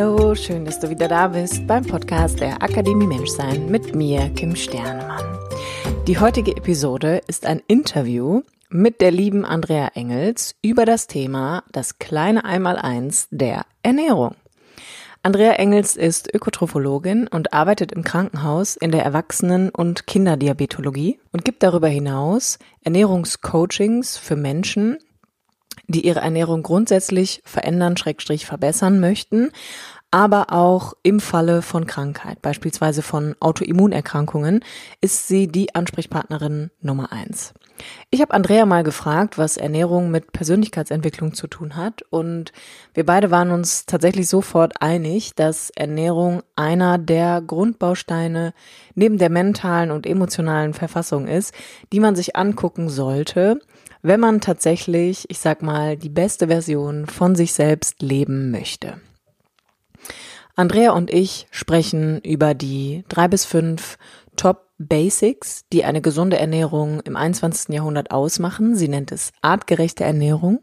Hallo, schön, dass du wieder da bist beim Podcast der Akademie Menschsein mit mir, Kim Sternemann. Die heutige Episode ist ein Interview mit der lieben Andrea Engels über das Thema das kleine Einmaleins der Ernährung. Andrea Engels ist Ökotrophologin und arbeitet im Krankenhaus in der Erwachsenen- und Kinderdiabetologie und gibt darüber hinaus Ernährungscoachings für Menschen, die ihre Ernährung grundsätzlich verändern, schrägstrich verbessern möchten, aber auch im Falle von Krankheit, beispielsweise von Autoimmunerkrankungen, ist sie die Ansprechpartnerin Nummer eins. Ich habe Andrea mal gefragt, was Ernährung mit Persönlichkeitsentwicklung zu tun hat und wir beide waren uns tatsächlich sofort einig, dass Ernährung einer der Grundbausteine neben der mentalen und emotionalen Verfassung ist, die man sich angucken sollte, wenn man tatsächlich, ich sag mal, die beste Version von sich selbst leben möchte. Andrea und ich sprechen über die drei bis fünf Top Basics, die eine gesunde Ernährung im 21. Jahrhundert ausmachen. Sie nennt es artgerechte Ernährung.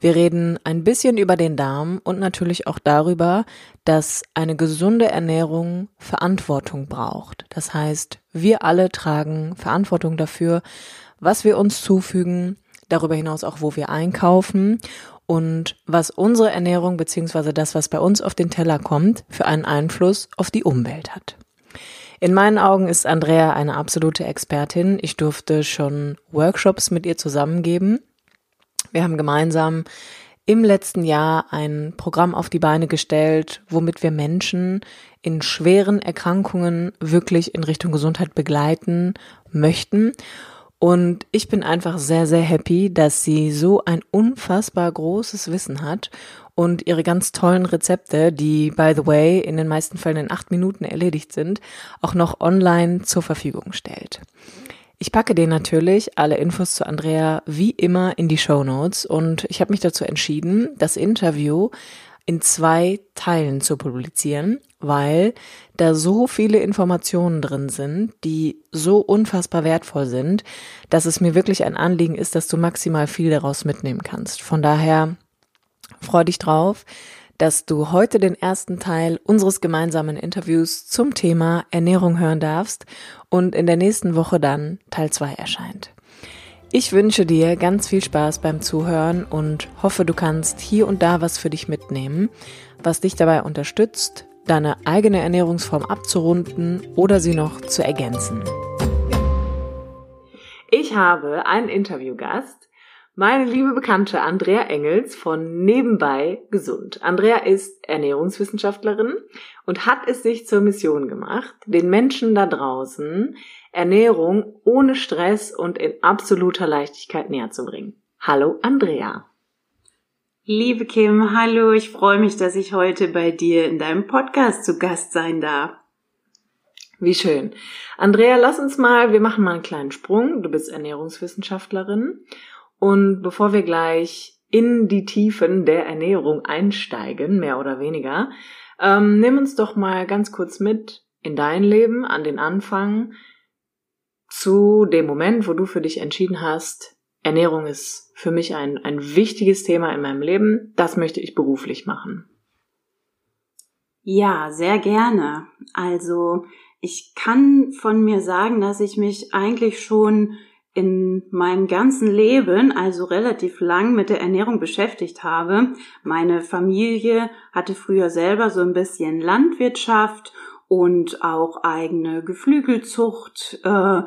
Wir reden ein bisschen über den Darm und natürlich auch darüber, dass eine gesunde Ernährung Verantwortung braucht. Das heißt, wir alle tragen Verantwortung dafür, was wir uns zufügen, darüber hinaus auch, wo wir einkaufen und was unsere Ernährung beziehungsweise das, was bei uns auf den Teller kommt, für einen Einfluss auf die Umwelt hat. In meinen Augen ist Andrea eine absolute Expertin. Ich durfte schon Workshops mit ihr zusammengeben. Wir haben gemeinsam im letzten Jahr ein Programm auf die Beine gestellt, womit wir Menschen in schweren Erkrankungen wirklich in Richtung Gesundheit begleiten möchten. Und ich bin einfach sehr, sehr happy, dass sie so ein unfassbar großes Wissen hat und ihre ganz tollen Rezepte, die, by the way, in den meisten Fällen in acht Minuten erledigt sind, auch noch online zur Verfügung stellt. Ich packe dir natürlich alle Infos zu Andrea wie immer in die Show Notes und ich habe mich dazu entschieden, das Interview in zwei Teilen zu publizieren, weil da so viele Informationen drin sind, die so unfassbar wertvoll sind, dass es mir wirklich ein Anliegen ist, dass du maximal viel daraus mitnehmen kannst. Von daher freu dich drauf, dass du heute den ersten Teil unseres gemeinsamen Interviews zum Thema Ernährung hören darfst und in der nächsten Woche dann Teil zwei erscheint. Ich wünsche dir ganz viel Spaß beim Zuhören und hoffe, du kannst hier und da was für dich mitnehmen, was dich dabei unterstützt, deine eigene Ernährungsform abzurunden oder sie noch zu ergänzen. Ich habe einen Interviewgast, meine liebe Bekannte Andrea Engels von Nebenbei Gesund. Andrea ist Ernährungswissenschaftlerin und hat es sich zur Mission gemacht, den Menschen da draußen Ernährung ohne Stress und in absoluter Leichtigkeit näher zu bringen. Hallo Andrea. Liebe Kim, hallo, ich freue mich, dass ich heute bei dir in deinem Podcast zu Gast sein darf. Wie schön. Andrea, lass uns mal, wir machen mal einen kleinen Sprung. Du bist Ernährungswissenschaftlerin. Und bevor wir gleich in die Tiefen der Ernährung einsteigen, mehr oder weniger, ähm, nimm uns doch mal ganz kurz mit in dein Leben, an den Anfang zu dem Moment, wo du für dich entschieden hast, Ernährung ist für mich ein, ein wichtiges Thema in meinem Leben, das möchte ich beruflich machen? Ja, sehr gerne. Also ich kann von mir sagen, dass ich mich eigentlich schon in meinem ganzen Leben, also relativ lang mit der Ernährung beschäftigt habe. Meine Familie hatte früher selber so ein bisschen Landwirtschaft und auch eigene Geflügelzucht. Äh,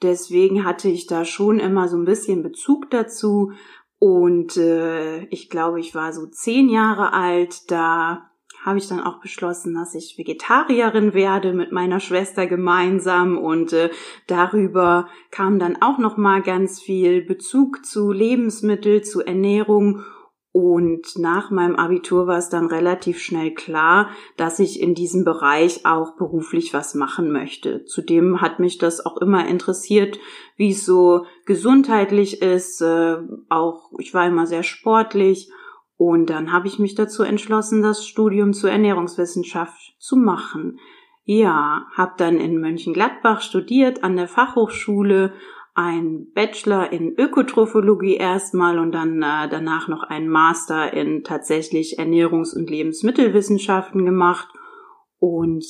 deswegen hatte ich da schon immer so ein bisschen Bezug dazu. Und äh, ich glaube, ich war so zehn Jahre alt, da habe ich dann auch beschlossen, dass ich Vegetarierin werde mit meiner Schwester gemeinsam und äh, darüber kam dann auch noch mal ganz viel Bezug zu Lebensmittel, zu Ernährung und nach meinem Abitur war es dann relativ schnell klar, dass ich in diesem Bereich auch beruflich was machen möchte. Zudem hat mich das auch immer interessiert, wie es so gesundheitlich ist. Äh, auch ich war immer sehr sportlich und dann habe ich mich dazu entschlossen, das Studium zur Ernährungswissenschaft zu machen. Ja, habe dann in Mönchengladbach studiert an der Fachhochschule ein Bachelor in Ökotrophologie erstmal und dann äh, danach noch einen Master in tatsächlich Ernährungs- und Lebensmittelwissenschaften gemacht und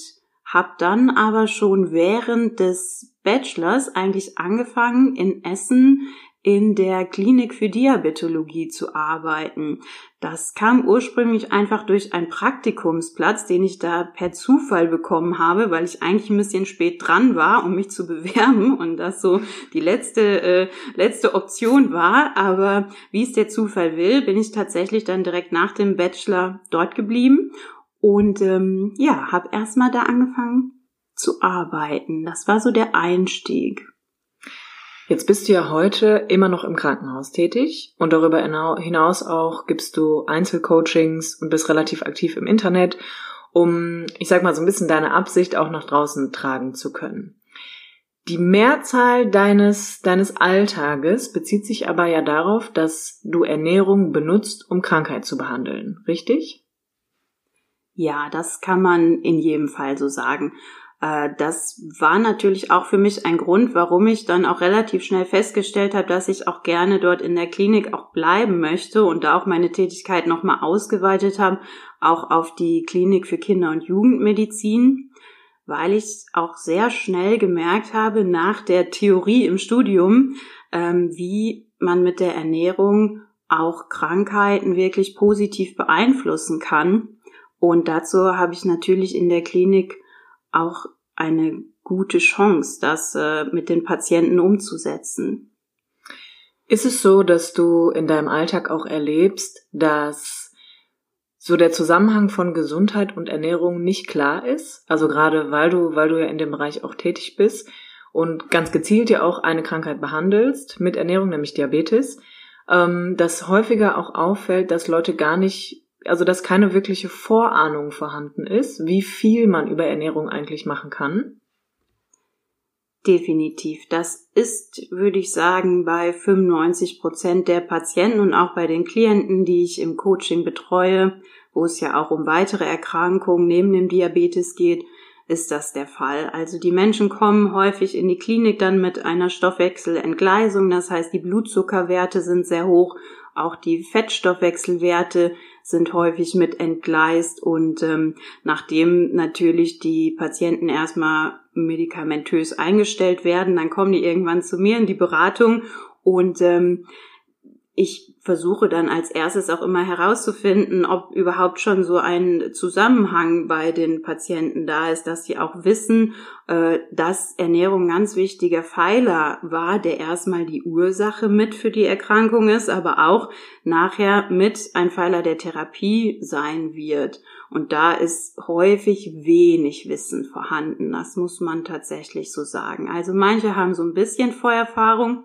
habe dann aber schon während des Bachelors eigentlich angefangen in Essen in der Klinik für Diabetologie zu arbeiten. Das kam ursprünglich einfach durch einen Praktikumsplatz, den ich da per Zufall bekommen habe, weil ich eigentlich ein bisschen spät dran war, um mich zu bewerben und das so die letzte äh, letzte Option war. Aber wie es der Zufall will, bin ich tatsächlich dann direkt nach dem Bachelor dort geblieben und ähm, ja, habe erstmal da angefangen zu arbeiten. Das war so der Einstieg. Jetzt bist du ja heute immer noch im Krankenhaus tätig und darüber hinaus auch gibst du Einzelcoachings und bist relativ aktiv im Internet, um, ich sag mal, so ein bisschen deine Absicht auch nach draußen tragen zu können. Die Mehrzahl deines, deines Alltages bezieht sich aber ja darauf, dass du Ernährung benutzt, um Krankheit zu behandeln, richtig? Ja, das kann man in jedem Fall so sagen. Äh, das war natürlich auch für mich ein Grund, warum ich dann auch relativ schnell festgestellt habe, dass ich auch gerne dort in der Klinik auch bleiben möchte und da auch meine Tätigkeit nochmal ausgeweitet habe, auch auf die Klinik für Kinder- und Jugendmedizin, weil ich auch sehr schnell gemerkt habe nach der Theorie im Studium, ähm, wie man mit der Ernährung auch Krankheiten wirklich positiv beeinflussen kann. Und dazu habe ich natürlich in der Klinik auch eine gute Chance, das äh, mit den Patienten umzusetzen. Ist es so, dass du in deinem Alltag auch erlebst, dass so der Zusammenhang von Gesundheit und Ernährung nicht klar ist? Also gerade weil du, weil du ja in dem Bereich auch tätig bist und ganz gezielt ja auch eine Krankheit behandelst mit Ernährung, nämlich Diabetes, ähm, dass häufiger auch auffällt, dass Leute gar nicht also dass keine wirkliche Vorahnung vorhanden ist, wie viel man über Ernährung eigentlich machen kann? Definitiv. Das ist, würde ich sagen, bei 95 Prozent der Patienten und auch bei den Klienten, die ich im Coaching betreue, wo es ja auch um weitere Erkrankungen neben dem Diabetes geht, ist das der Fall. Also die Menschen kommen häufig in die Klinik dann mit einer Stoffwechselentgleisung, das heißt die Blutzuckerwerte sind sehr hoch, auch die Fettstoffwechselwerte sind häufig mit entgleist und ähm, nachdem natürlich die Patienten erstmal medikamentös eingestellt werden, dann kommen die irgendwann zu mir in die Beratung und ähm, ich versuche dann als erstes auch immer herauszufinden, ob überhaupt schon so ein Zusammenhang bei den Patienten da ist, dass sie auch wissen, äh, dass Ernährung ein ganz wichtiger Pfeiler war, der erstmal die Ursache mit für die Erkrankung ist, aber auch nachher mit ein Pfeiler der Therapie sein wird. Und da ist häufig wenig Wissen vorhanden. Das muss man tatsächlich so sagen. Also manche haben so ein bisschen Vorerfahrung,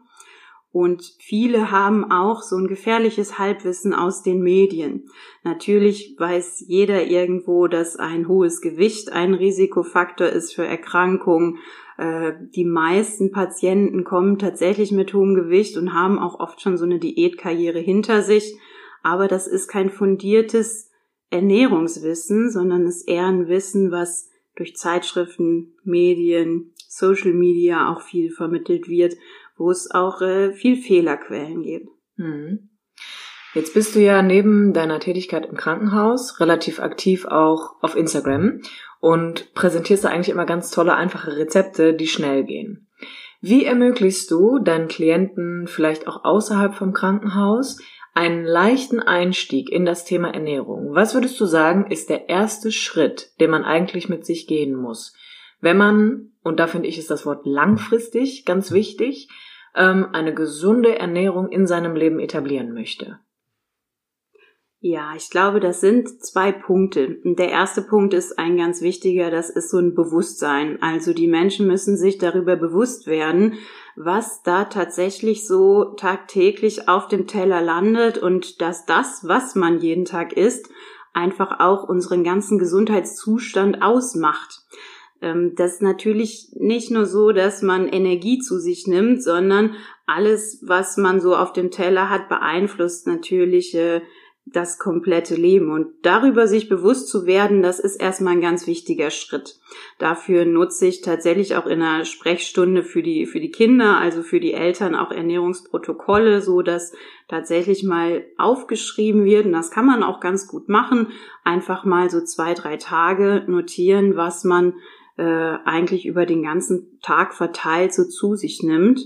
und viele haben auch so ein gefährliches Halbwissen aus den Medien. Natürlich weiß jeder irgendwo, dass ein hohes Gewicht ein Risikofaktor ist für Erkrankungen. Äh, die meisten Patienten kommen tatsächlich mit hohem Gewicht und haben auch oft schon so eine Diätkarriere hinter sich. Aber das ist kein fundiertes Ernährungswissen, sondern ist eher ein Wissen, was durch Zeitschriften, Medien, Social Media auch viel vermittelt wird wo es auch äh, viel Fehlerquellen gibt. Hm. Jetzt bist du ja neben deiner Tätigkeit im Krankenhaus relativ aktiv auch auf Instagram und präsentierst da eigentlich immer ganz tolle, einfache Rezepte, die schnell gehen. Wie ermöglichst du deinen Klienten vielleicht auch außerhalb vom Krankenhaus einen leichten Einstieg in das Thema Ernährung? Was würdest du sagen, ist der erste Schritt, den man eigentlich mit sich gehen muss? Wenn man, und da finde ich ist das Wort langfristig ganz wichtig, ähm, eine gesunde Ernährung in seinem Leben etablieren möchte? Ja, ich glaube, das sind zwei Punkte. Der erste Punkt ist ein ganz wichtiger, das ist so ein Bewusstsein. Also die Menschen müssen sich darüber bewusst werden, was da tatsächlich so tagtäglich auf dem Teller landet und dass das, was man jeden Tag isst, einfach auch unseren ganzen Gesundheitszustand ausmacht. Ähm, das ist natürlich nicht nur so, dass man Energie zu sich nimmt, sondern alles, was man so auf dem Teller hat, beeinflusst natürlich äh, das komplette Leben. Und darüber sich bewusst zu werden, das ist erstmal ein ganz wichtiger Schritt. Dafür nutze ich tatsächlich auch in einer Sprechstunde für die, für die Kinder, also für die Eltern auch Ernährungsprotokolle, so dass tatsächlich mal aufgeschrieben wird. Und das kann man auch ganz gut machen. Einfach mal so zwei, drei Tage notieren, was man äh, eigentlich über den ganzen Tag verteilt so zu sich nimmt.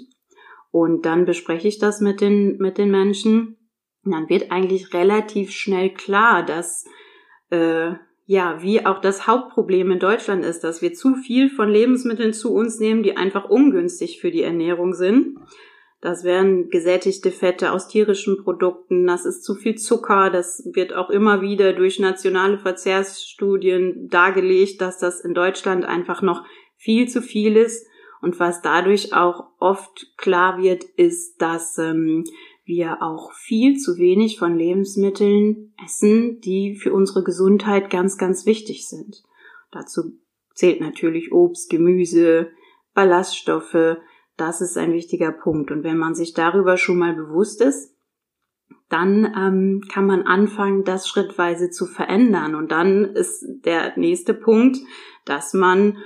Und dann bespreche ich das mit den, mit den Menschen dann wird eigentlich relativ schnell klar, dass äh, ja, wie auch das Hauptproblem in Deutschland ist, dass wir zu viel von Lebensmitteln zu uns nehmen, die einfach ungünstig für die Ernährung sind. Das wären gesättigte Fette aus tierischen Produkten, das ist zu viel Zucker, das wird auch immer wieder durch nationale Verzehrsstudien dargelegt, dass das in Deutschland einfach noch viel zu viel ist. Und was dadurch auch oft klar wird, ist, dass ähm, wir auch viel zu wenig von Lebensmitteln essen, die für unsere Gesundheit ganz, ganz wichtig sind. Dazu zählt natürlich Obst, Gemüse, Ballaststoffe. Das ist ein wichtiger Punkt. Und wenn man sich darüber schon mal bewusst ist, dann ähm, kann man anfangen, das schrittweise zu verändern. Und dann ist der nächste Punkt, dass man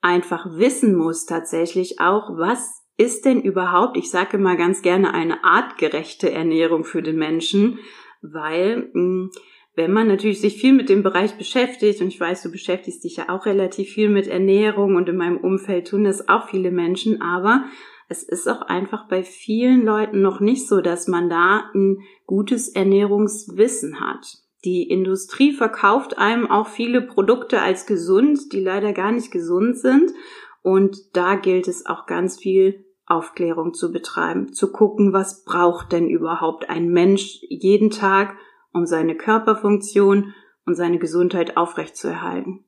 einfach wissen muss tatsächlich auch, was ist denn überhaupt, ich sage mal ganz gerne, eine artgerechte Ernährung für den Menschen, weil hm, wenn man natürlich sich viel mit dem Bereich beschäftigt, und ich weiß, du beschäftigst dich ja auch relativ viel mit Ernährung und in meinem Umfeld tun das auch viele Menschen, aber es ist auch einfach bei vielen Leuten noch nicht so, dass man da ein gutes Ernährungswissen hat. Die Industrie verkauft einem auch viele Produkte als gesund, die leider gar nicht gesund sind. Und da gilt es auch ganz viel Aufklärung zu betreiben, zu gucken, was braucht denn überhaupt ein Mensch jeden Tag, um seine Körperfunktion und seine Gesundheit aufrechtzuerhalten.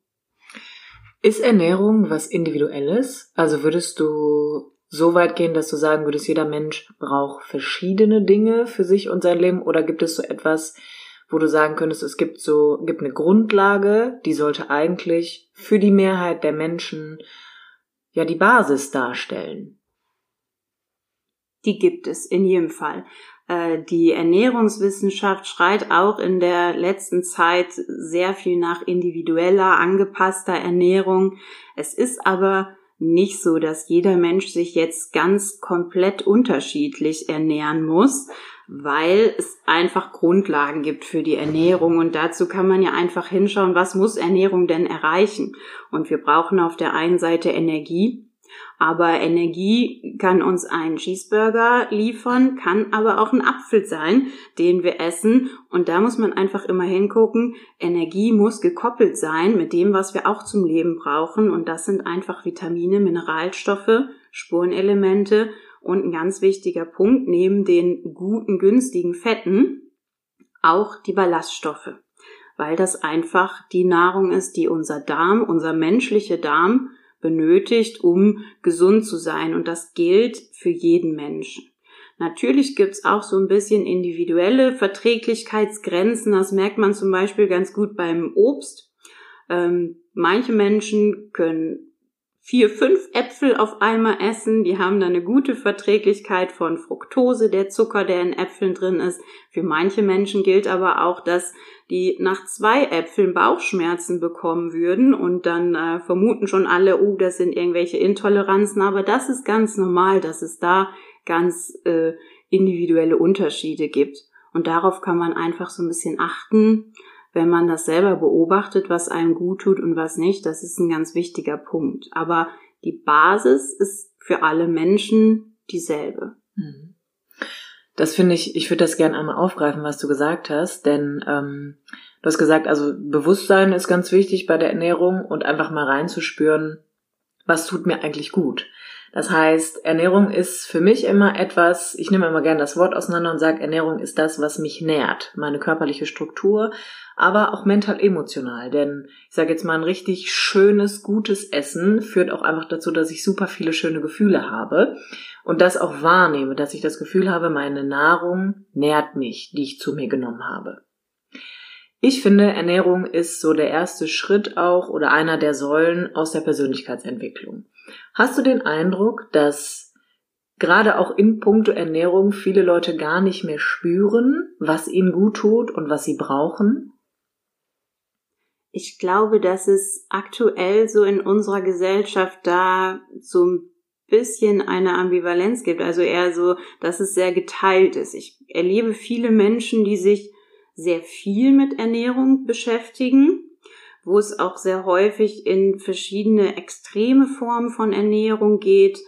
Ist Ernährung was Individuelles? Also würdest du so weit gehen, dass du sagen würdest, jeder Mensch braucht verschiedene Dinge für sich und sein Leben? Oder gibt es so etwas, wo du sagen könntest, es gibt so, gibt eine Grundlage, die sollte eigentlich für die Mehrheit der Menschen ja die Basis darstellen? die gibt es in jedem Fall. Äh, die Ernährungswissenschaft schreit auch in der letzten Zeit sehr viel nach individueller, angepasster Ernährung. Es ist aber nicht so, dass jeder Mensch sich jetzt ganz komplett unterschiedlich ernähren muss, weil es einfach Grundlagen gibt für die Ernährung und dazu kann man ja einfach hinschauen, was muss Ernährung denn erreichen? Und wir brauchen auf der einen Seite Energie, aber Energie kann uns ein Cheeseburger liefern, kann aber auch ein Apfel sein, den wir essen. Und da muss man einfach immer hingucken. Energie muss gekoppelt sein mit dem, was wir auch zum Leben brauchen. Und das sind einfach Vitamine, Mineralstoffe, Spurenelemente und ein ganz wichtiger Punkt neben den guten, günstigen Fetten auch die Ballaststoffe. Weil das einfach die Nahrung ist, die unser Darm, unser menschlicher Darm benötigt, um gesund zu sein. Und das gilt für jeden Menschen. Natürlich gibt's auch so ein bisschen individuelle Verträglichkeitsgrenzen. Das merkt man zum Beispiel ganz gut beim Obst. Ähm, manche Menschen können vier, fünf Äpfel auf einmal essen. Die haben dann eine gute Verträglichkeit von Fructose, der Zucker, der in Äpfeln drin ist. Für manche Menschen gilt aber auch, dass die nach zwei Äpfeln Bauchschmerzen bekommen würden und dann äh, vermuten schon alle, oh, das sind irgendwelche Intoleranzen. Aber das ist ganz normal, dass es da ganz äh, individuelle Unterschiede gibt. Und darauf kann man einfach so ein bisschen achten wenn man das selber beobachtet, was einem gut tut und was nicht, das ist ein ganz wichtiger Punkt. Aber die Basis ist für alle Menschen dieselbe. Mhm. Das finde ich, ich würde das gerne einmal aufgreifen, was du gesagt hast, denn ähm, du hast gesagt, also Bewusstsein ist ganz wichtig bei der Ernährung und einfach mal reinzuspüren, was tut mir eigentlich gut. Das heißt, Ernährung ist für mich immer etwas, ich nehme immer gerne das Wort auseinander und sage, Ernährung ist das, was mich nährt, meine körperliche Struktur, aber auch mental emotional. Denn ich sage jetzt mal, ein richtig schönes, gutes Essen führt auch einfach dazu, dass ich super viele schöne Gefühle habe und das auch wahrnehme, dass ich das Gefühl habe, meine Nahrung nährt mich, die ich zu mir genommen habe. Ich finde, Ernährung ist so der erste Schritt auch oder einer der Säulen aus der Persönlichkeitsentwicklung. Hast du den Eindruck, dass gerade auch in puncto Ernährung viele Leute gar nicht mehr spüren, was ihnen gut tut und was sie brauchen? Ich glaube, dass es aktuell so in unserer Gesellschaft da so ein bisschen eine Ambivalenz gibt. Also eher so, dass es sehr geteilt ist. Ich erlebe viele Menschen, die sich sehr viel mit Ernährung beschäftigen, wo es auch sehr häufig in verschiedene extreme Formen von Ernährung geht,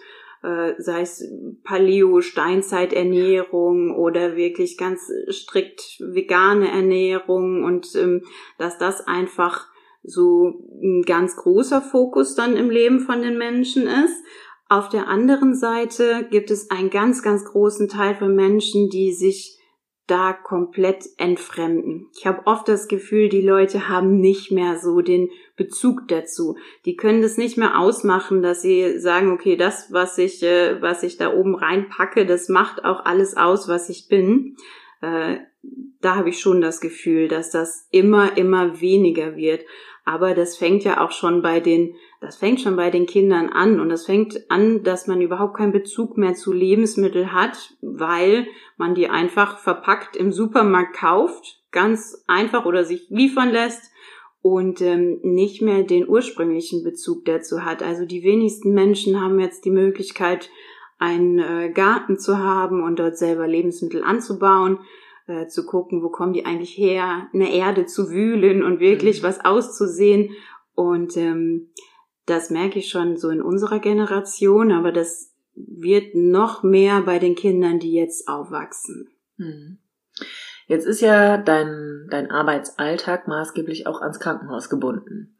äh, sei es Paleo, Steinzeiternährung oder wirklich ganz strikt vegane Ernährung und ähm, dass das einfach so ein ganz großer Fokus dann im Leben von den Menschen ist. Auf der anderen Seite gibt es einen ganz, ganz großen Teil von Menschen, die sich da komplett entfremden. Ich habe oft das Gefühl, die Leute haben nicht mehr so den Bezug dazu. Die können das nicht mehr ausmachen, dass sie sagen, okay, das, was ich, äh, was ich da oben reinpacke, das macht auch alles aus, was ich bin. Äh, da habe ich schon das Gefühl, dass das immer, immer weniger wird. Aber das fängt ja auch schon bei den, das fängt schon bei den Kindern an und das fängt an, dass man überhaupt keinen Bezug mehr zu Lebensmitteln hat, weil man die einfach verpackt im Supermarkt kauft, ganz einfach oder sich liefern lässt und ähm, nicht mehr den ursprünglichen Bezug dazu hat. Also die wenigsten Menschen haben jetzt die Möglichkeit, einen äh, Garten zu haben und dort selber Lebensmittel anzubauen äh, zu gucken, wo kommen die eigentlich her, eine Erde zu wühlen und wirklich mhm. was auszusehen. Und ähm, das merke ich schon so in unserer Generation, aber das wird noch mehr bei den Kindern, die jetzt aufwachsen. Mhm. Jetzt ist ja dein, dein Arbeitsalltag maßgeblich auch ans Krankenhaus gebunden.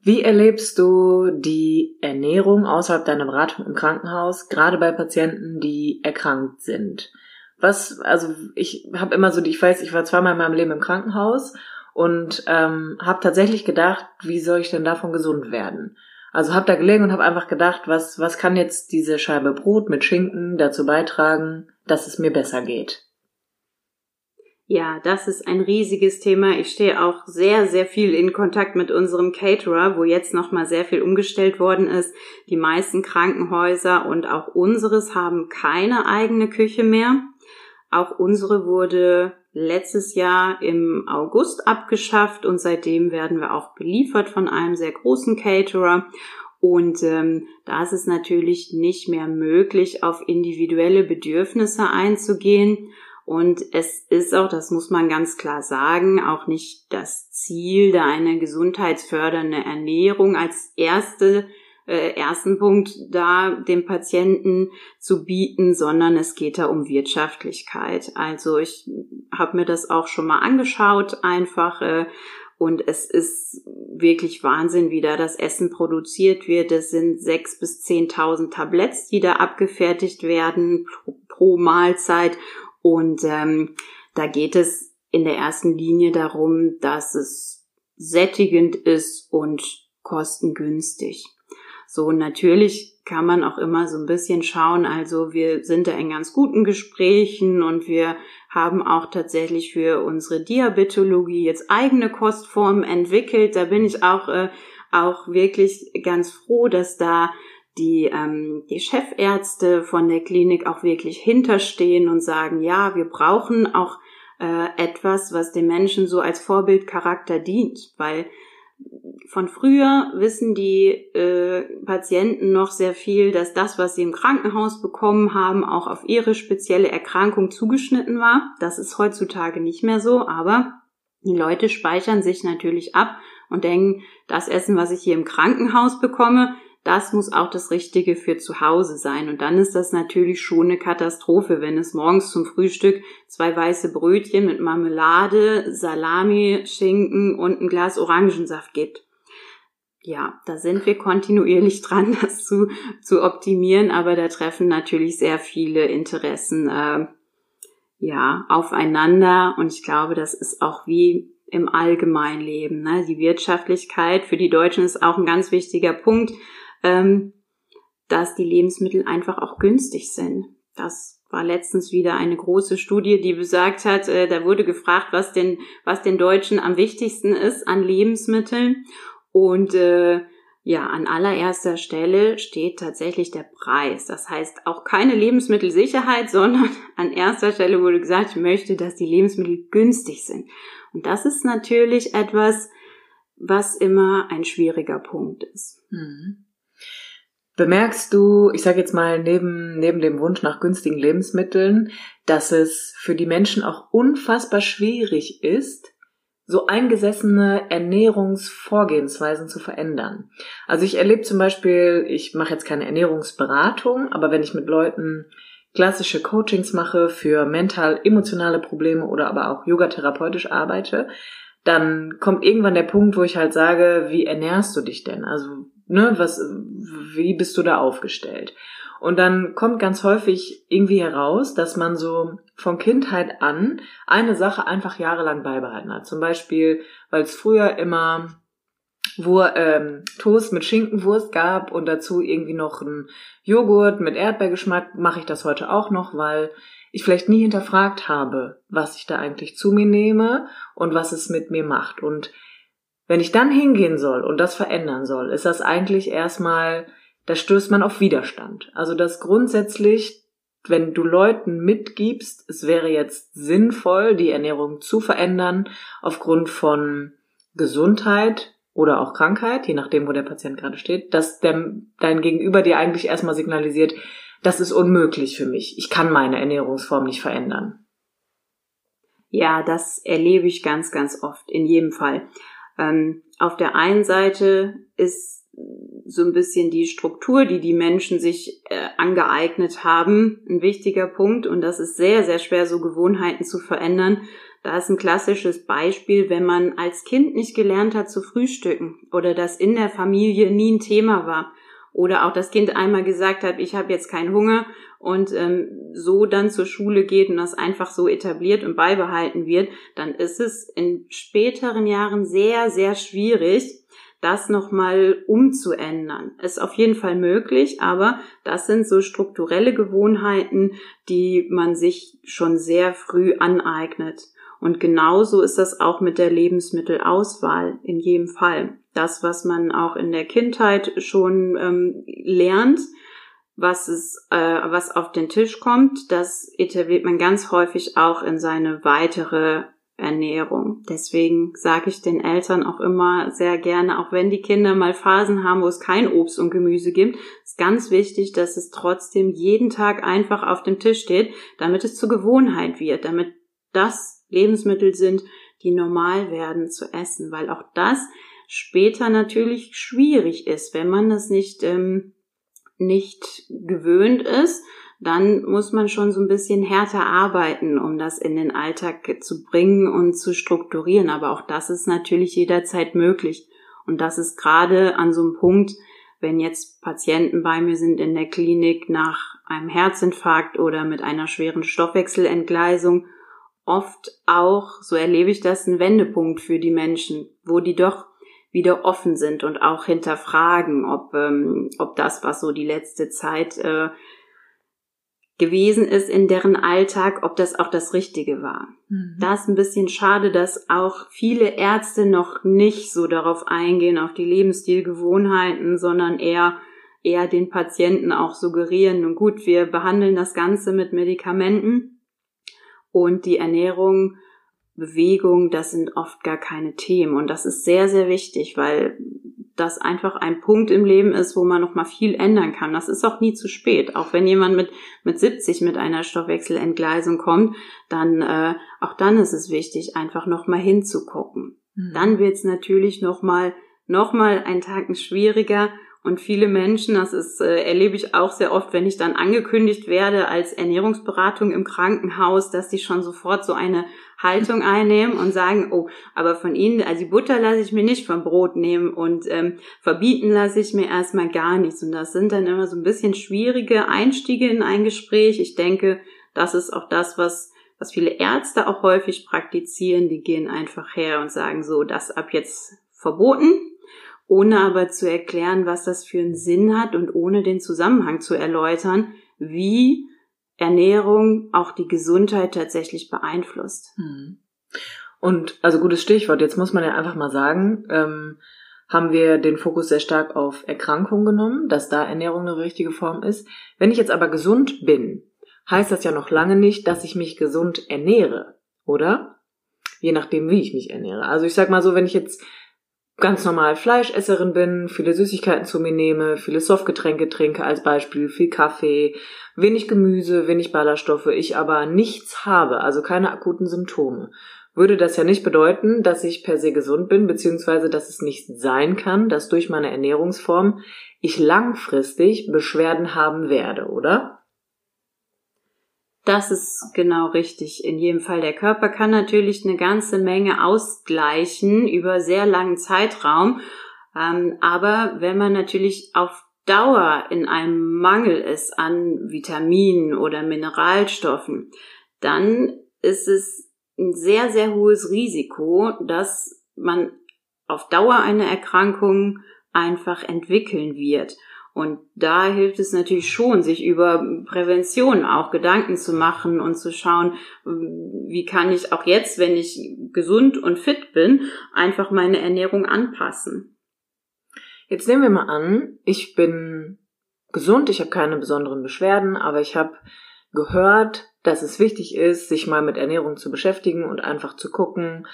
Wie erlebst du die Ernährung außerhalb deiner Beratung im Krankenhaus, gerade bei Patienten, die erkrankt sind? Was, also ich habe immer so, ich weiß, ich war zweimal in meinem Leben im Krankenhaus und ähm, habe tatsächlich gedacht, wie soll ich denn davon gesund werden? Also habe da gelegen und habe einfach gedacht, was, was kann jetzt diese Scheibe Brot mit Schinken dazu beitragen, dass es mir besser geht? Ja, das ist ein riesiges Thema. Ich stehe auch sehr, sehr viel in Kontakt mit unserem Caterer, wo jetzt nochmal sehr viel umgestellt worden ist. Die meisten Krankenhäuser und auch unseres haben keine eigene Küche mehr. Auch unsere wurde letztes Jahr im August abgeschafft und seitdem werden wir auch beliefert von einem sehr großen Caterer. Und ähm, da ist es natürlich nicht mehr möglich, auf individuelle Bedürfnisse einzugehen. Und es ist auch, das muss man ganz klar sagen, auch nicht das Ziel, da eine gesundheitsfördernde Ernährung als erste äh, ersten Punkt da dem Patienten zu bieten, sondern es geht da um Wirtschaftlichkeit. Also ich habe mir das auch schon mal angeschaut, einfach äh, und es ist wirklich Wahnsinn, wie da das Essen produziert wird. Es sind sechs bis zehntausend Tabletts, die da abgefertigt werden pro, pro Mahlzeit. Und ähm, da geht es in der ersten Linie darum, dass es sättigend ist und kostengünstig. So, natürlich kann man auch immer so ein bisschen schauen. Also wir sind da in ganz guten Gesprächen und wir haben auch tatsächlich für unsere Diabetologie jetzt eigene Kostformen entwickelt. Da bin ich auch, äh, auch wirklich ganz froh, dass da die, ähm, die Chefärzte von der Klinik auch wirklich hinterstehen und sagen, ja, wir brauchen auch äh, etwas, was den Menschen so als Vorbildcharakter dient, weil von früher wissen die äh, Patienten noch sehr viel, dass das, was sie im Krankenhaus bekommen haben, auch auf ihre spezielle Erkrankung zugeschnitten war. Das ist heutzutage nicht mehr so, aber die Leute speichern sich natürlich ab und denken, das Essen, was ich hier im Krankenhaus bekomme, das muss auch das Richtige für zu Hause sein. Und dann ist das natürlich schon eine Katastrophe, wenn es morgens zum Frühstück zwei weiße Brötchen mit Marmelade, Salami, Schinken und ein Glas Orangensaft gibt. ja, da sind wir kontinuierlich dran, das zu, zu optimieren, aber da treffen natürlich sehr viele Interessen äh, ja aufeinander und ich glaube, das ist auch wie im Allgemeinleben. Ne? Die Wirtschaftlichkeit für die Deutschen ist auch ein ganz wichtiger Punkt, ähm, dass die Lebensmittel einfach auch günstig sind. Das war letztens wieder eine große Studie, die besagt hat, äh, da wurde gefragt, was denn, was den Deutschen am wichtigsten ist an Lebensmitteln. Und äh, ja, an allererster Stelle steht tatsächlich der Preis. Das heißt auch keine Lebensmittelsicherheit, sondern an erster Stelle wurde gesagt, ich möchte, dass die Lebensmittel günstig sind. Und das ist natürlich etwas, was immer ein schwieriger Punkt ist. Mhm. Bemerkst du, ich sage jetzt mal neben neben dem Wunsch nach günstigen Lebensmitteln, dass es für die Menschen auch unfassbar schwierig ist, so eingesessene Ernährungsvorgehensweisen zu verändern. Also ich erlebe zum Beispiel, ich mache jetzt keine Ernährungsberatung, aber wenn ich mit Leuten klassische Coachings mache für mental-emotionale Probleme oder aber auch yogatherapeutisch arbeite, dann kommt irgendwann der Punkt, wo ich halt sage, wie ernährst du dich denn? Also, ne, was, wie bist du da aufgestellt? Und dann kommt ganz häufig irgendwie heraus, dass man so von Kindheit an eine Sache einfach jahrelang beibehalten hat. Zum Beispiel, weil es früher immer wo ähm, Toast mit Schinkenwurst gab und dazu irgendwie noch ein Joghurt mit Erdbeergeschmack, mache ich das heute auch noch, weil ich vielleicht nie hinterfragt habe, was ich da eigentlich zu mir nehme und was es mit mir macht. Und wenn ich dann hingehen soll und das verändern soll, ist das eigentlich erstmal da stößt man auf Widerstand. Also das grundsätzlich, wenn du Leuten mitgibst, es wäre jetzt sinnvoll, die Ernährung zu verändern aufgrund von Gesundheit oder auch Krankheit, je nachdem, wo der Patient gerade steht, dass dein Gegenüber dir eigentlich erstmal signalisiert, das ist unmöglich für mich. Ich kann meine Ernährungsform nicht verändern. Ja, das erlebe ich ganz, ganz oft, in jedem Fall. Ähm, auf der einen Seite ist so ein bisschen die Struktur, die die Menschen sich äh, angeeignet haben, ein wichtiger Punkt. Und das ist sehr, sehr schwer, so Gewohnheiten zu verändern. Da ist ein klassisches Beispiel, wenn man als Kind nicht gelernt hat zu frühstücken oder das in der Familie nie ein Thema war oder auch das Kind einmal gesagt hat, ich habe jetzt keinen Hunger und ähm, so dann zur Schule geht und das einfach so etabliert und beibehalten wird, dann ist es in späteren Jahren sehr, sehr schwierig, das nochmal umzuändern. Ist auf jeden Fall möglich, aber das sind so strukturelle Gewohnheiten, die man sich schon sehr früh aneignet. Und genauso ist das auch mit der Lebensmittelauswahl in jedem Fall. Das, was man auch in der Kindheit schon ähm, lernt, was es, äh, was auf den Tisch kommt, das etabliert man ganz häufig auch in seine weitere Ernährung. Deswegen sage ich den Eltern auch immer sehr gerne, auch wenn die Kinder mal Phasen haben, wo es kein Obst und Gemüse gibt, ist ganz wichtig, dass es trotzdem jeden Tag einfach auf dem Tisch steht, damit es zur Gewohnheit wird, damit das Lebensmittel sind, die normal werden zu essen, weil auch das später natürlich schwierig ist, wenn man das nicht ähm, nicht gewöhnt ist dann muss man schon so ein bisschen härter arbeiten, um das in den Alltag zu bringen und zu strukturieren. Aber auch das ist natürlich jederzeit möglich. Und das ist gerade an so einem Punkt, wenn jetzt Patienten bei mir sind in der Klinik nach einem Herzinfarkt oder mit einer schweren Stoffwechselentgleisung, oft auch, so erlebe ich das, ein Wendepunkt für die Menschen, wo die doch wieder offen sind und auch hinterfragen, ob, ähm, ob das, was so die letzte Zeit äh, gewesen ist in deren Alltag, ob das auch das Richtige war. Mhm. Da ist ein bisschen schade, dass auch viele Ärzte noch nicht so darauf eingehen, auf die Lebensstilgewohnheiten, sondern eher eher den Patienten auch suggerieren, und gut, wir behandeln das Ganze mit Medikamenten und die Ernährung, Bewegung, das sind oft gar keine Themen. Und das ist sehr, sehr wichtig, weil das einfach ein Punkt im Leben ist, wo man noch mal viel ändern kann. Das ist auch nie zu spät. Auch wenn jemand mit mit 70 mit einer Stoffwechselentgleisung kommt, dann äh, auch dann ist es wichtig, einfach noch mal hinzugucken. Mhm. Dann wird es natürlich noch mal noch mal ein Tacken schwieriger Und viele Menschen, das ist, äh, erlebe ich auch sehr oft, wenn ich dann angekündigt werde als Ernährungsberatung im Krankenhaus, dass die schon sofort so eine Haltung einnehmen und sagen, oh, aber von Ihnen, also die Butter lasse ich mir nicht vom Brot nehmen und ähm, verbieten lasse ich mir erstmal gar nichts. Und das sind dann immer so ein bisschen schwierige Einstiege in ein Gespräch. Ich denke, das ist auch das, was was viele Ärzte auch häufig praktizieren, die gehen einfach her und sagen so, das ab jetzt verboten, ohne aber zu erklären, was das für einen Sinn hat und ohne den Zusammenhang zu erläutern, wie Ernährung auch die Gesundheit tatsächlich beeinflusst. Hm. Und also gutes Stichwort, jetzt muss man ja einfach mal sagen, ähm, haben wir den Fokus sehr stark auf Erkrankung genommen, dass da Ernährung eine richtige Form ist. Wenn ich jetzt aber gesund bin, heißt das ja noch lange nicht, dass ich mich gesund ernähre, oder? Je nachdem, wie ich mich ernähre. Also ich sag mal so, wenn ich jetzt ganz normal Fleischesserin bin, viele Süßigkeiten zu mir nehme, viele Softgetränke trinke als Beispiel, viel Kaffee, wenig Gemüse, wenig Ballaststoffe, ich aber nichts habe, also keine akuten Symptome, würde das ja nicht bedeuten, dass ich per se gesund bin, beziehungsweise dass es nicht sein kann, dass durch meine Ernährungsform ich langfristig Beschwerden haben werde, oder? Das ist genau richtig. In jedem Fall. Der Körper kann natürlich eine ganze Menge ausgleichen über sehr langen Zeitraum. Ähm, aber wenn man natürlich auf Dauer in einem Mangel ist an Vitaminen oder Mineralstoffen, dann ist es ein sehr, sehr hohes Risiko, dass man auf Dauer eine Erkrankung einfach entwickeln wird. Und da hilft es natürlich schon, sich über Prävention auch Gedanken zu machen und zu schauen, wie kann ich auch jetzt, wenn ich gesund und fit bin, einfach meine Ernährung anpassen. Jetzt nehmen wir mal an, ich bin gesund, ich habe keine besonderen Beschwerden, aber ich habe gehört, dass es wichtig ist, sich mal mit Ernährung zu beschäftigen und einfach zu gucken,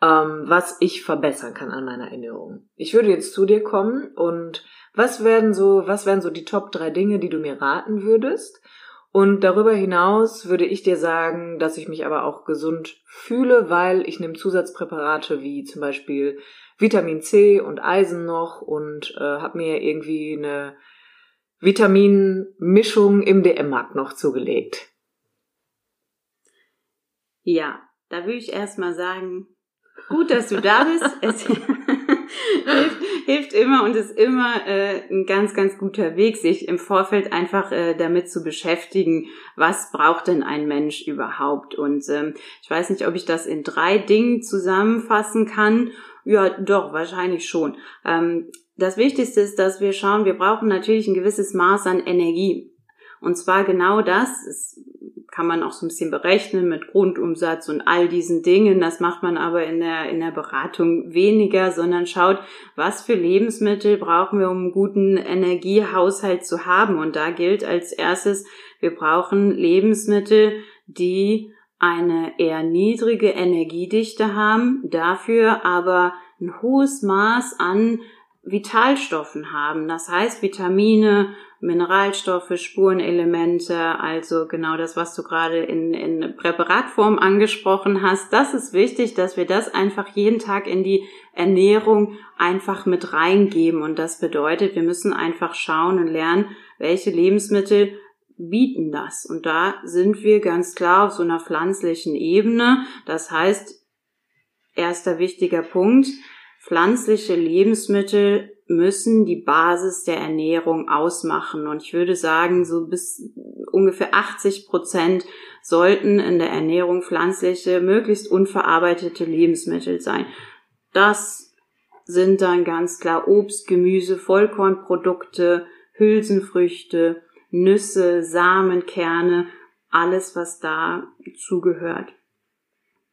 ähm, was ich verbessern kann an meiner Ernährung. Ich würde jetzt zu dir kommen und was wären so, was wären so die Top drei Dinge, die du mir raten würdest? Und darüber hinaus würde ich dir sagen, dass ich mich aber auch gesund fühle, weil ich nehme Zusatzpräparate wie zum Beispiel Vitamin C und Eisen noch und äh, habe mir irgendwie eine Vitaminmischung im DM-Markt noch zugelegt. Ja, da würde ich erstmal sagen, gut, dass du da bist. Hilft immer und ist immer äh, ein ganz, ganz guter Weg, sich im Vorfeld einfach äh, damit zu beschäftigen, was braucht denn ein Mensch überhaupt. Und ähm, ich weiß nicht, ob ich das in drei Dingen zusammenfassen kann. Ja, doch, wahrscheinlich schon. Ähm, das Wichtigste ist, dass wir schauen, wir brauchen natürlich ein gewisses Maß an Energie. Und zwar genau das, es kann man auch so ein bisschen berechnen mit Grundumsatz und all diesen Dingen. Das macht man aber in der, in der Beratung weniger, sondern schaut, was für Lebensmittel brauchen wir, um einen guten Energiehaushalt zu haben. Und da gilt als erstes, wir brauchen Lebensmittel, die eine eher niedrige Energiedichte haben, dafür aber ein hohes Maß an Vitalstoffen haben. Das heißt Vitamine, Mineralstoffe, Spurenelemente, also genau das, was du gerade in, in Präparatform angesprochen hast. Das ist wichtig, dass wir das einfach jeden Tag in die Ernährung einfach mit reingeben. Und das bedeutet, wir müssen einfach schauen und lernen, welche Lebensmittel bieten das. Und da sind wir ganz klar auf so einer pflanzlichen Ebene. Das heißt, erster wichtiger Punkt, pflanzliche Lebensmittel müssen die Basis der Ernährung ausmachen. Und ich würde sagen, so bis ungefähr 80 Prozent sollten in der Ernährung pflanzliche, möglichst unverarbeitete Lebensmittel sein. Das sind dann ganz klar Obst, Gemüse, Vollkornprodukte, Hülsenfrüchte, Nüsse, Samen, Kerne, alles, was da zugehört.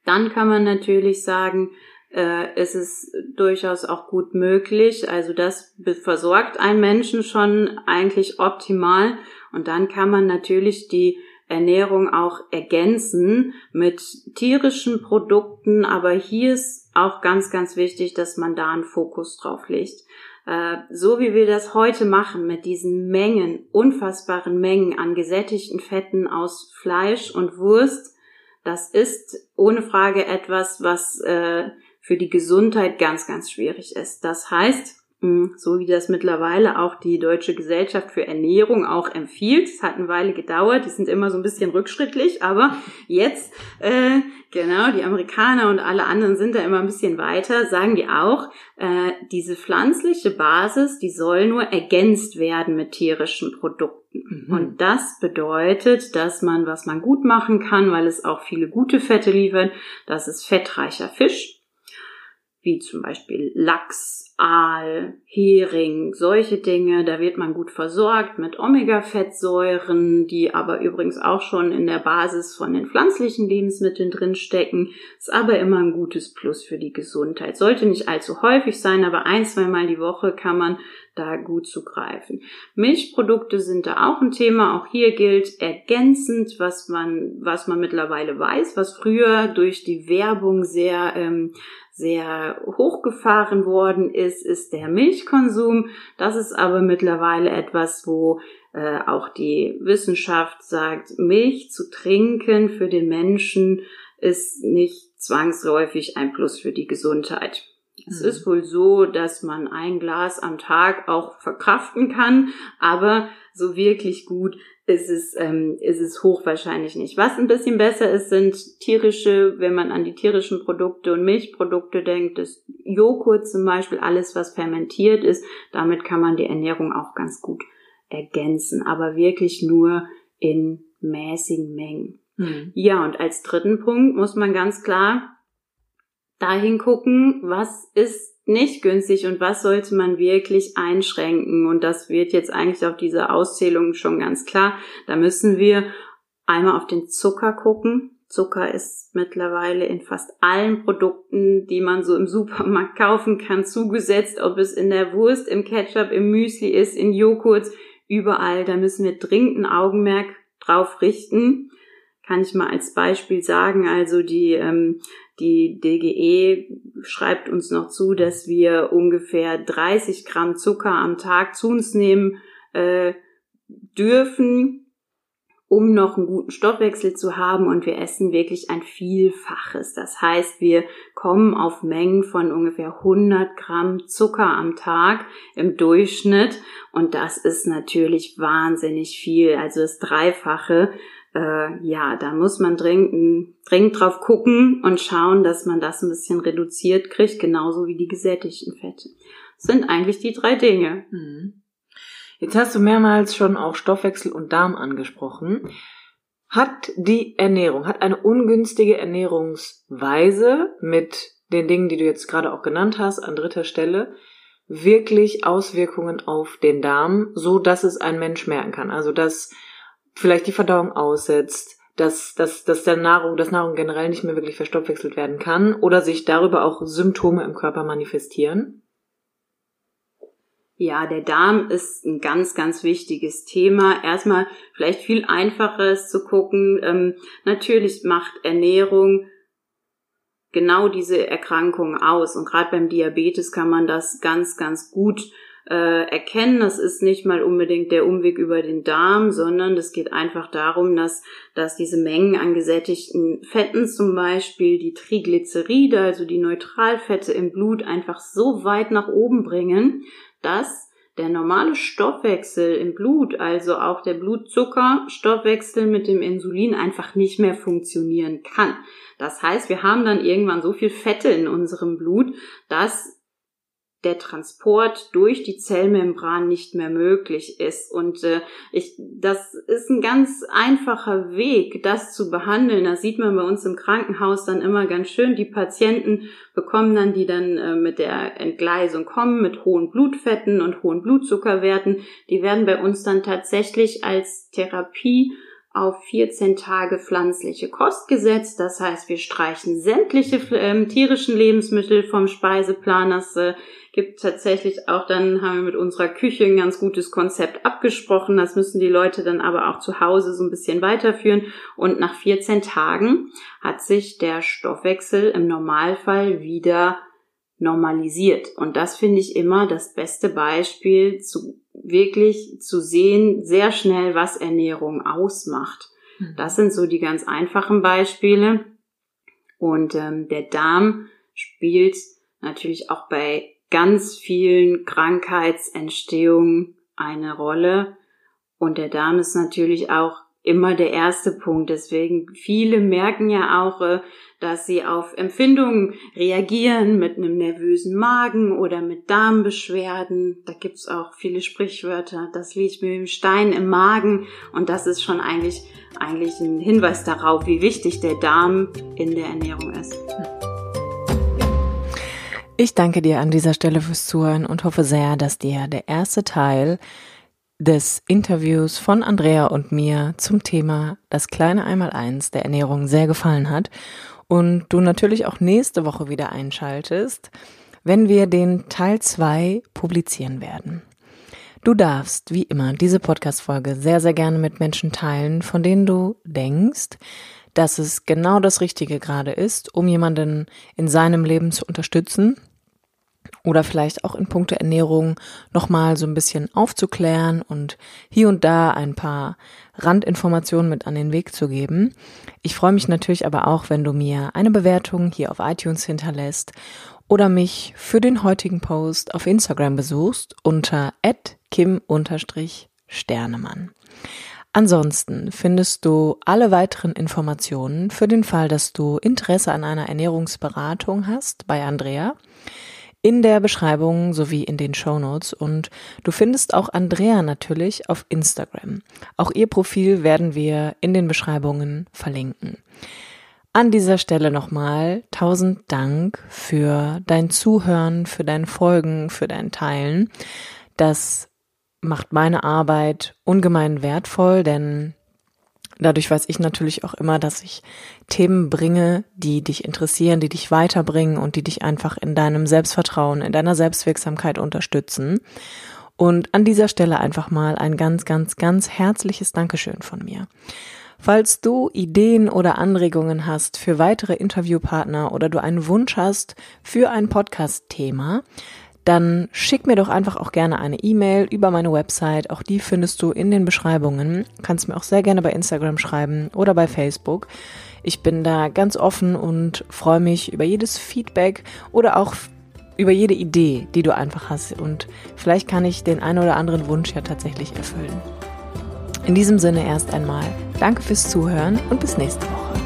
Dann kann man natürlich sagen, äh, ist es durchaus auch gut möglich. Also das versorgt einen Menschen schon eigentlich optimal. Und dann kann man natürlich die Ernährung auch ergänzen mit tierischen Produkten. Aber hier ist auch ganz, ganz wichtig, dass man da einen Fokus drauf legt. Äh, so wie wir das heute machen mit diesen Mengen, unfassbaren Mengen an gesättigten Fetten aus Fleisch und Wurst, das ist ohne Frage etwas, was äh, für die Gesundheit ganz, ganz schwierig ist. Das heißt, hm, so wie das mittlerweile auch die Deutsche Gesellschaft für Ernährung auch empfiehlt. Es hat eine Weile gedauert, die sind immer so ein bisschen rückschrittlich, aber jetzt, äh, genau, die Amerikaner und alle anderen sind da immer ein bisschen weiter, sagen die auch, äh, diese pflanzliche Basis, die soll nur ergänzt werden mit tierischen Produkten. Mhm. Und das bedeutet, dass man, was man gut machen kann, weil es auch viele gute Fette liefert, das ist fettreicher Fisch wie zum Beispiel Lachs, Aal, Hering, solche Dinge. Da wird man gut versorgt mit Omega-Fettsäuren, die aber übrigens auch schon in der Basis von den pflanzlichen Lebensmitteln drinstecken. Ist aber immer ein gutes Plus für die Gesundheit. Sollte nicht allzu häufig sein, aber ein, zweimal die Woche kann man da gut zugreifen. Milchprodukte sind da auch ein Thema. Auch hier gilt ergänzend, was man, was man mittlerweile weiß, was früher durch die Werbung sehr ähm, sehr hochgefahren worden ist, ist der Milchkonsum. Das ist aber mittlerweile etwas, wo äh, auch die Wissenschaft sagt, Milch zu trinken für den Menschen ist nicht zwangsläufig ein Plus für die Gesundheit. Es mhm. ist wohl so, dass man ein Glas am Tag auch verkraften kann, aber so wirklich gut ist es, ähm, ist es hochwahrscheinlich nicht. Was ein bisschen besser ist, sind tierische, wenn man an die tierischen Produkte und Milchprodukte denkt, das Joghurt zum Beispiel, alles was fermentiert ist, damit kann man die Ernährung auch ganz gut ergänzen, aber wirklich nur in mäßigen Mengen. Mhm. Ja, und als dritten Punkt muss man ganz klar dahin gucken, was ist nicht günstig und was sollte man wirklich einschränken. Und das wird jetzt eigentlich auf diese Auszählung schon ganz klar. Da müssen wir einmal auf den Zucker gucken. Zucker ist mittlerweile in fast allen Produkten, die man so im Supermarkt kaufen kann, zugesetzt, ob es in der Wurst, im Ketchup, im Müsli ist, in Joghurt, überall. Da müssen wir dringend ein Augenmerk drauf richten. Kann ich mal als Beispiel sagen, also die ähm, die DGE schreibt uns noch zu, dass wir ungefähr 30 Gramm Zucker am Tag zu uns nehmen äh, dürfen, um noch einen guten Stoffwechsel zu haben. Und wir essen wirklich ein Vielfaches. Das heißt, wir kommen auf Mengen von ungefähr 100 Gramm Zucker am Tag im Durchschnitt. Und das ist natürlich wahnsinnig viel, also das Dreifache äh, ja, da muss man dringend, dringend drauf gucken und schauen, dass man das ein bisschen reduziert kriegt, genauso wie die gesättigten Fette. Das sind eigentlich die drei Dinge. Mhm. Jetzt hast du mehrmals schon auch Stoffwechsel und Darm angesprochen. Hat die Ernährung, hat eine ungünstige Ernährungsweise mit den Dingen, die du jetzt gerade auch genannt hast, an dritter Stelle, wirklich Auswirkungen auf den Darm, so dass es ein Mensch merken kann? Also, dass vielleicht die Verdauung aussetzt, dass, dass, dass der Nahrung, dass Nahrung generell nicht mehr wirklich verstoffwechselt werden kann oder sich darüber auch Symptome im Körper manifestieren? Ja, der Darm ist ein ganz, ganz wichtiges Thema. Erstmal vielleicht viel einfacher ist zu gucken. Ähm, natürlich macht Ernährung genau diese Erkrankung aus. Und gerade beim Diabetes kann man das ganz, ganz gut äh, erkennen. Das ist nicht mal unbedingt der Umweg über den Darm, sondern es geht einfach darum, dass, dass diese Mengen an gesättigten Fetten zum Beispiel die Triglyceride, also die Neutralfette im Blut einfach so weit nach oben bringen, dass der normale Stoffwechsel im Blut, also auch der Blutzuckerstoffwechsel mit dem Insulin einfach nicht mehr funktionieren kann. Das heißt, wir haben dann irgendwann so viel Fette in unserem Blut, dass der Transport durch die Zellmembran nicht mehr möglich ist. Und äh, ich, das ist ein ganz einfacher Weg, das zu behandeln. Das sieht man bei uns im Krankenhaus dann immer ganz schön. Die Patienten bekommen dann, die dann äh, mit der Entgleisung kommen, mit hohen Blutfetten und hohen Blutzuckerwerten, die werden bei uns dann tatsächlich als Therapie auf 14 Tage pflanzliche Kost gesetzt. Das heißt, wir streichen sämtliche äh, tierischen Lebensmittel vom Speiseplan. Das äh, gibt tatsächlich auch, dann haben wir mit unserer Küche ein ganz gutes Konzept abgesprochen. Das müssen die Leute dann aber auch zu Hause so ein bisschen weiterführen. Und nach 14 Tagen hat sich der Stoffwechsel im Normalfall wieder normalisiert. Und das finde ich immer das beste Beispiel zu wirklich zu sehen, sehr schnell, was Ernährung ausmacht. Mhm. Das sind so die ganz einfachen Beispiele. Und ähm, der Darm spielt natürlich auch bei ganz vielen Krankheitsentstehungen eine Rolle. Und der Darm ist natürlich auch immer der erste Punkt. Deswegen viele merken ja auch, äh, dass sie auf Empfindungen reagieren mit einem nervösen Magen oder mit Darmbeschwerden. Da gibt's auch viele Sprichwörter. Das liegt mit dem Stein im Magen und das ist schon eigentlich eigentlich ein Hinweis darauf, wie wichtig der Darm in der Ernährung ist. Ich danke dir an dieser Stelle fürs Zuhören und hoffe sehr, dass dir der erste Teil des Interviews von Andrea und mir zum Thema das kleine Einmaleins der Ernährung sehr gefallen hat und du natürlich auch nächste Woche wieder einschaltest, wenn wir den Teil 2 publizieren werden. Du darfst, wie immer, diese Podcast-Folge sehr, sehr gerne mit Menschen teilen, von denen du denkst, dass es genau das Richtige gerade ist, um jemanden in seinem Leben zu unterstützen oder vielleicht auch in puncto Ernährung nochmal so ein bisschen aufzuklären und hier und da ein paar Randinformationen mit an den Weg zu geben. Ich freue mich natürlich aber auch, wenn du mir eine Bewertung hier auf iTunes hinterlässt oder mich für den heutigen Post auf Instagram besuchst unter kim-sternemann. Ansonsten findest du alle weiteren Informationen für den Fall, dass du Interesse an einer Ernährungsberatung hast bei Andrea in der Beschreibung sowie in den Show Notes und du findest auch Andrea natürlich auf Instagram. Auch ihr Profil werden wir in den Beschreibungen verlinken. An dieser Stelle nochmal tausend Dank für dein Zuhören, für dein Folgen, für dein Teilen. Das macht meine Arbeit ungemein wertvoll, denn Dadurch weiß ich natürlich auch immer, dass ich Themen bringe, die dich interessieren, die dich weiterbringen und die dich einfach in deinem Selbstvertrauen, in deiner Selbstwirksamkeit unterstützen. Und an dieser Stelle einfach mal ein ganz, ganz, ganz herzliches Dankeschön von mir. Falls du Ideen oder Anregungen hast für weitere Interviewpartner oder du einen Wunsch hast für ein Podcast-Thema, dann schick mir doch einfach auch gerne eine E-Mail über meine Website. Auch die findest du in den Beschreibungen. Kannst mir auch sehr gerne bei Instagram schreiben oder bei Facebook. Ich bin da ganz offen und freue mich über jedes Feedback oder auch über jede Idee, die du einfach hast. Und vielleicht kann ich den einen oder anderen Wunsch ja tatsächlich erfüllen. In diesem Sinne erst einmal danke fürs Zuhören und bis nächste Woche.